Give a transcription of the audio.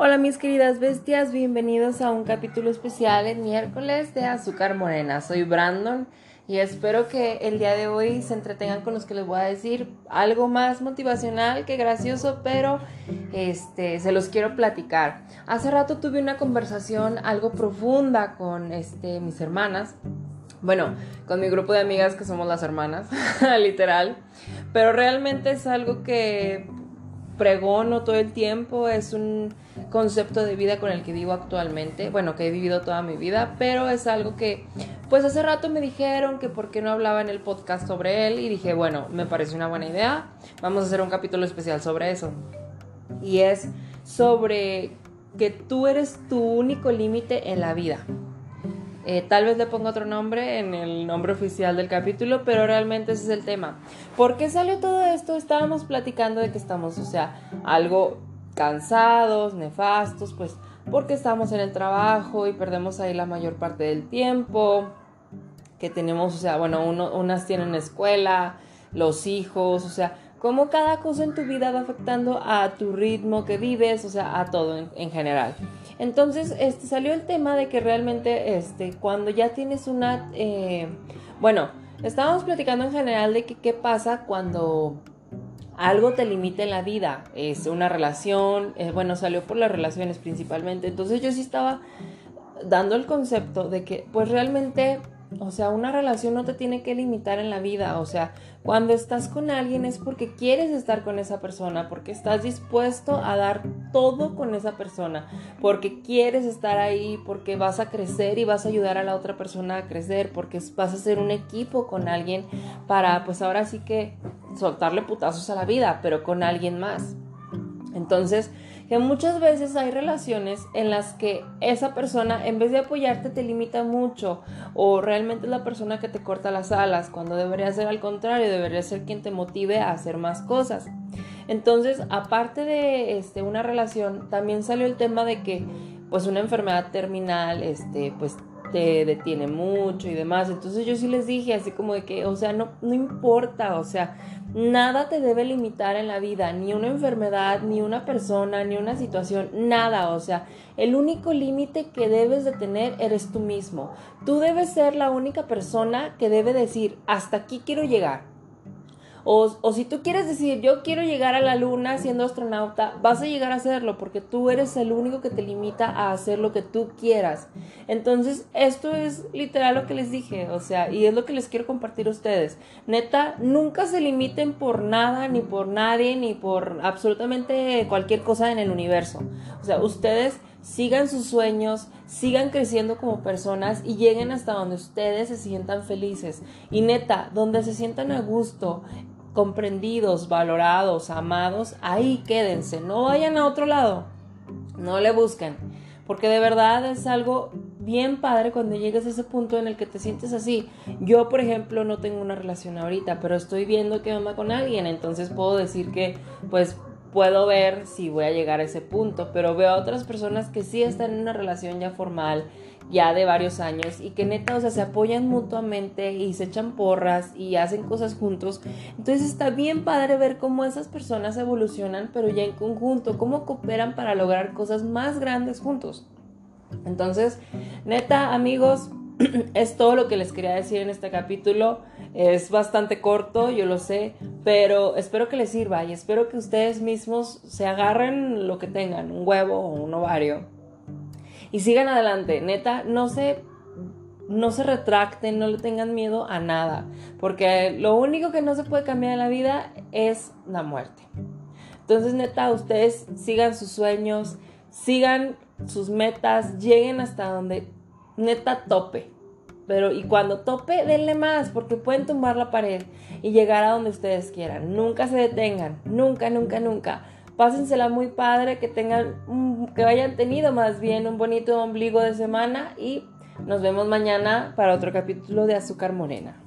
Hola mis queridas bestias, bienvenidos a un capítulo especial el miércoles de Azúcar Morena. Soy Brandon y espero que el día de hoy se entretengan con los que les voy a decir algo más motivacional que gracioso, pero este se los quiero platicar. Hace rato tuve una conversación algo profunda con este mis hermanas. Bueno, con mi grupo de amigas que somos las hermanas, literal. Pero realmente es algo que pregono todo el tiempo, es un concepto de vida con el que vivo actualmente, bueno, que he vivido toda mi vida, pero es algo que, pues hace rato me dijeron que por qué no hablaba en el podcast sobre él y dije, bueno, me parece una buena idea, vamos a hacer un capítulo especial sobre eso. Y es sobre que tú eres tu único límite en la vida. Eh, tal vez le ponga otro nombre en el nombre oficial del capítulo, pero realmente ese es el tema. ¿Por qué salió todo esto? Estábamos platicando de que estamos, o sea, algo cansados, nefastos, pues porque estamos en el trabajo y perdemos ahí la mayor parte del tiempo, que tenemos, o sea, bueno, unas tienen escuela, los hijos, o sea, cómo cada cosa en tu vida va afectando a tu ritmo que vives, o sea, a todo en, general. Entonces, este, salió el tema de que realmente, este, cuando ya tienes una, eh, bueno, estábamos platicando en general de que qué pasa cuando algo te limita en la vida, es una relación, eh, bueno, salió por las relaciones principalmente, entonces yo sí estaba dando el concepto de que pues realmente, o sea, una relación no te tiene que limitar en la vida, o sea, cuando estás con alguien es porque quieres estar con esa persona, porque estás dispuesto a dar todo con esa persona, porque quieres estar ahí, porque vas a crecer y vas a ayudar a la otra persona a crecer, porque vas a ser un equipo con alguien para pues ahora sí que soltarle putazos a la vida, pero con alguien más. Entonces, que muchas veces hay relaciones en las que esa persona en vez de apoyarte te limita mucho o realmente es la persona que te corta las alas cuando debería ser al contrario, debería ser quien te motive a hacer más cosas. Entonces, aparte de este, una relación, también salió el tema de que pues una enfermedad terminal, este, pues te detiene mucho y demás. Entonces yo sí les dije así como de que, o sea, no, no importa, o sea, nada te debe limitar en la vida, ni una enfermedad, ni una persona, ni una situación, nada, o sea, el único límite que debes de tener eres tú mismo. Tú debes ser la única persona que debe decir, hasta aquí quiero llegar. O, si tú quieres decir, yo quiero llegar a la luna siendo astronauta, vas a llegar a hacerlo porque tú eres el único que te limita a hacer lo que tú quieras. Entonces, esto es literal lo que les dije, o sea, y es lo que les quiero compartir a ustedes. Neta, nunca se limiten por nada, ni por nadie, ni por absolutamente cualquier cosa en el universo. O sea, ustedes sigan sus sueños, sigan creciendo como personas y lleguen hasta donde ustedes se sientan felices. Y neta, donde se sientan a gusto, comprendidos, valorados, amados, ahí quédense, no vayan a otro lado, no le busquen, porque de verdad es algo bien padre cuando llegas a ese punto en el que te sientes así. Yo, por ejemplo, no tengo una relación ahorita, pero estoy viendo que onda con alguien, entonces puedo decir que, pues, puedo ver si voy a llegar a ese punto, pero veo a otras personas que sí están en una relación ya formal, ya de varios años y que neta, o sea, se apoyan mutuamente y se echan porras y hacen cosas juntos. Entonces está bien padre ver cómo esas personas evolucionan, pero ya en conjunto, cómo cooperan para lograr cosas más grandes juntos. Entonces, neta, amigos, es todo lo que les quería decir en este capítulo. Es bastante corto, yo lo sé, pero espero que les sirva y espero que ustedes mismos se agarren lo que tengan, un huevo o un ovario, y sigan adelante. Neta, no se, no se retracten, no le tengan miedo a nada, porque lo único que no se puede cambiar en la vida es la muerte. Entonces, neta, ustedes sigan sus sueños, sigan sus metas, lleguen hasta donde neta tope. Pero y cuando tope, denle más, porque pueden tumbar la pared y llegar a donde ustedes quieran. Nunca se detengan, nunca, nunca, nunca pásensela muy padre, que tengan, que hayan tenido más bien un bonito ombligo de semana y nos vemos mañana para otro capítulo de Azúcar Morena.